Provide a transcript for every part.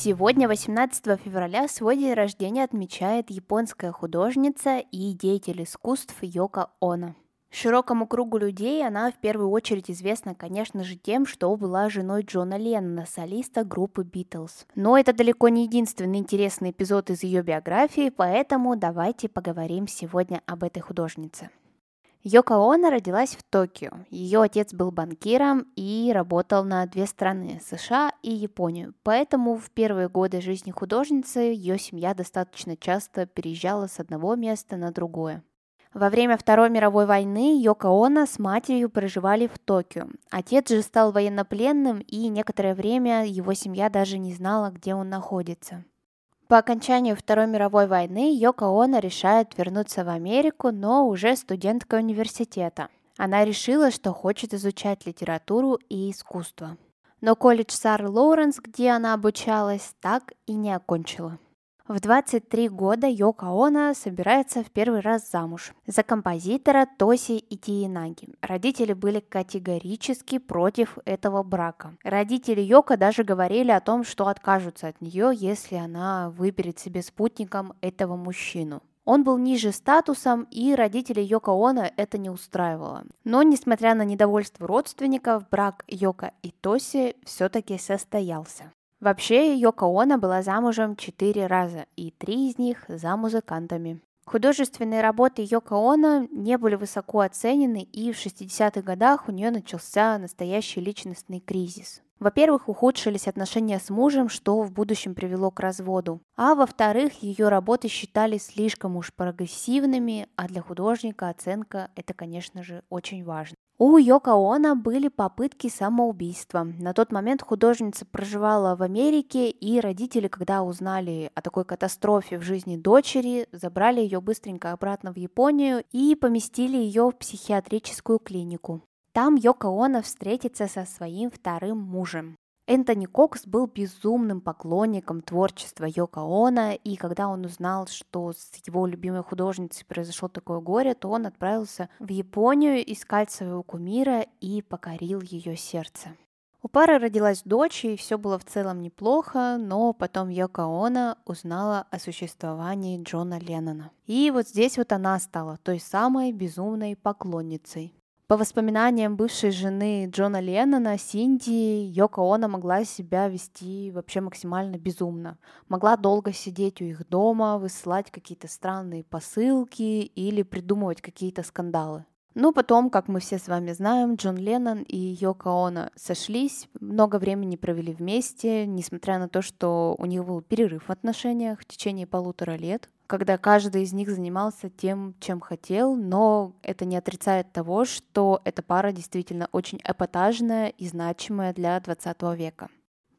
Сегодня, 18 февраля, свой день рождения отмечает японская художница и деятель искусств Йока Оно. Широкому кругу людей она в первую очередь известна, конечно же, тем, что была женой Джона Леннона, солиста группы Битлз. Но это далеко не единственный интересный эпизод из ее биографии, поэтому давайте поговорим сегодня об этой художнице. Йоко Оно родилась в Токио. Ее отец был банкиром и работал на две страны – США и Японию. Поэтому в первые годы жизни художницы ее семья достаточно часто переезжала с одного места на другое. Во время Второй мировой войны Йоко Оно с матерью проживали в Токио. Отец же стал военнопленным, и некоторое время его семья даже не знала, где он находится. По окончанию Второй мировой войны Йоко Оно решает вернуться в Америку, но уже студентка университета. Она решила, что хочет изучать литературу и искусство. Но колледж Сар Лоуренс, где она обучалась, так и не окончила. В 23 года Йоко Оно собирается в первый раз замуж за композитора Тоси Итиенаги. Родители были категорически против этого брака. Родители Йоко даже говорили о том, что откажутся от нее, если она выберет себе спутником этого мужчину. Он был ниже статусом, и родителей Йоко Оно это не устраивало. Но, несмотря на недовольство родственников, брак Йоко и Тоси все-таки состоялся. Вообще, Йоко Оно была замужем четыре раза, и три из них за музыкантами. Художественные работы Йоко Оно не были высоко оценены, и в 60-х годах у нее начался настоящий личностный кризис. Во-первых, ухудшились отношения с мужем, что в будущем привело к разводу. А во-вторых, ее работы считались слишком уж прогрессивными, а для художника оценка это, конечно же, очень важно. У Йоко Оно были попытки самоубийства. На тот момент художница проживала в Америке, и родители, когда узнали о такой катастрофе в жизни дочери, забрали ее быстренько обратно в Японию и поместили ее в психиатрическую клинику. Там Йоко Оно встретится со своим вторым мужем. Энтони Кокс был безумным поклонником творчества Йоко Оно, и когда он узнал, что с его любимой художницей произошло такое горе, то он отправился в Японию искать своего кумира и покорил ее сердце. У пары родилась дочь, и все было в целом неплохо, но потом Йоко Оно узнала о существовании Джона Леннона. И вот здесь вот она стала той самой безумной поклонницей. По воспоминаниям бывшей жены Джона Леннона, Синди, Йоко Оно могла себя вести вообще максимально безумно. Могла долго сидеть у их дома, высылать какие-то странные посылки или придумывать какие-то скандалы. Ну, потом, как мы все с вами знаем, Джон Леннон и Йоко Оно сошлись, много времени провели вместе, несмотря на то, что у них был перерыв в отношениях в течение полутора лет когда каждый из них занимался тем, чем хотел, но это не отрицает того, что эта пара действительно очень эпатажная и значимая для 20 века.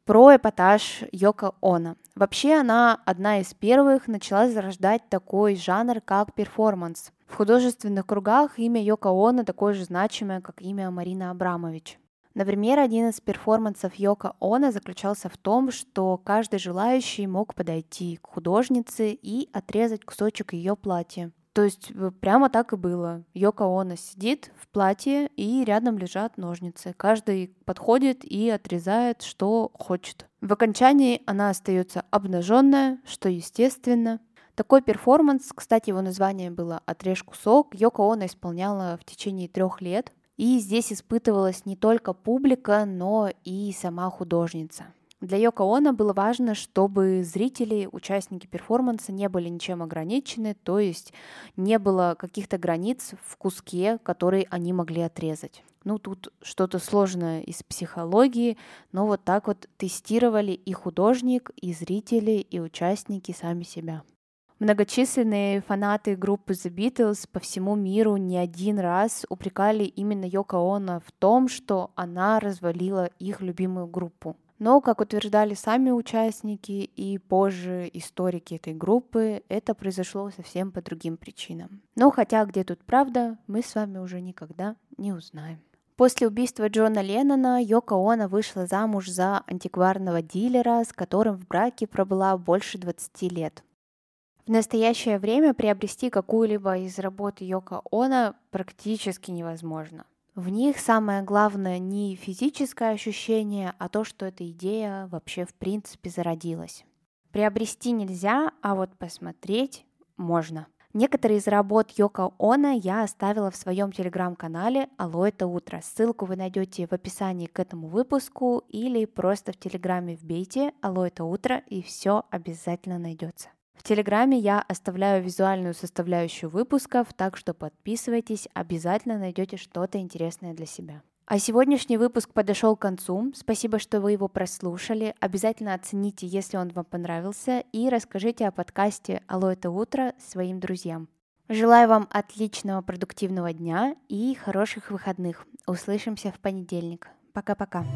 Про эпатаж Йоко Оно. Вообще она одна из первых начала зарождать такой жанр, как перформанс. В художественных кругах имя Йоко Оно такое же значимое, как имя Марина Абрамович. Например, один из перформансов Йока Оно заключался в том, что каждый желающий мог подойти к художнице и отрезать кусочек ее платья. То есть э, прямо так и было. Йока Оно сидит в платье, и рядом лежат ножницы. Каждый подходит и отрезает, что хочет. В окончании она остается обнаженная, что естественно. Такой перформанс, кстати, его название было «Отрежь кусок», Йока Оно исполняла в течение трех лет. И здесь испытывалась не только публика, но и сама художница. Для Йоко Оно было важно, чтобы зрители, участники перформанса не были ничем ограничены, то есть не было каких-то границ в куске, который они могли отрезать. Ну, тут что-то сложное из психологии, но вот так вот тестировали и художник, и зрители, и участники сами себя. Многочисленные фанаты группы The Beatles по всему миру не один раз упрекали именно Йоко Оно в том, что она развалила их любимую группу. Но, как утверждали сами участники и позже историки этой группы, это произошло совсем по другим причинам. Но хотя где тут правда, мы с вами уже никогда не узнаем. После убийства Джона Леннона Йоко Оно вышла замуж за антикварного дилера, с которым в браке пробыла больше 20 лет. В настоящее время приобрести какую-либо из работ Йоко Оно практически невозможно. В них самое главное не физическое ощущение, а то, что эта идея вообще в принципе зародилась. Приобрести нельзя, а вот посмотреть можно. Некоторые из работ Йоко Оно я оставила в своем телеграм-канале «Алло, это утро». Ссылку вы найдете в описании к этому выпуску или просто в телеграме вбейте «Алло, это утро» и все обязательно найдется. В Телеграме я оставляю визуальную составляющую выпусков, так что подписывайтесь, обязательно найдете что-то интересное для себя. А сегодняшний выпуск подошел к концу. Спасибо, что вы его прослушали. Обязательно оцените, если он вам понравился, и расскажите о подкасте «Алло, это утро» своим друзьям. Желаю вам отличного продуктивного дня и хороших выходных. Услышимся в понедельник. Пока-пока.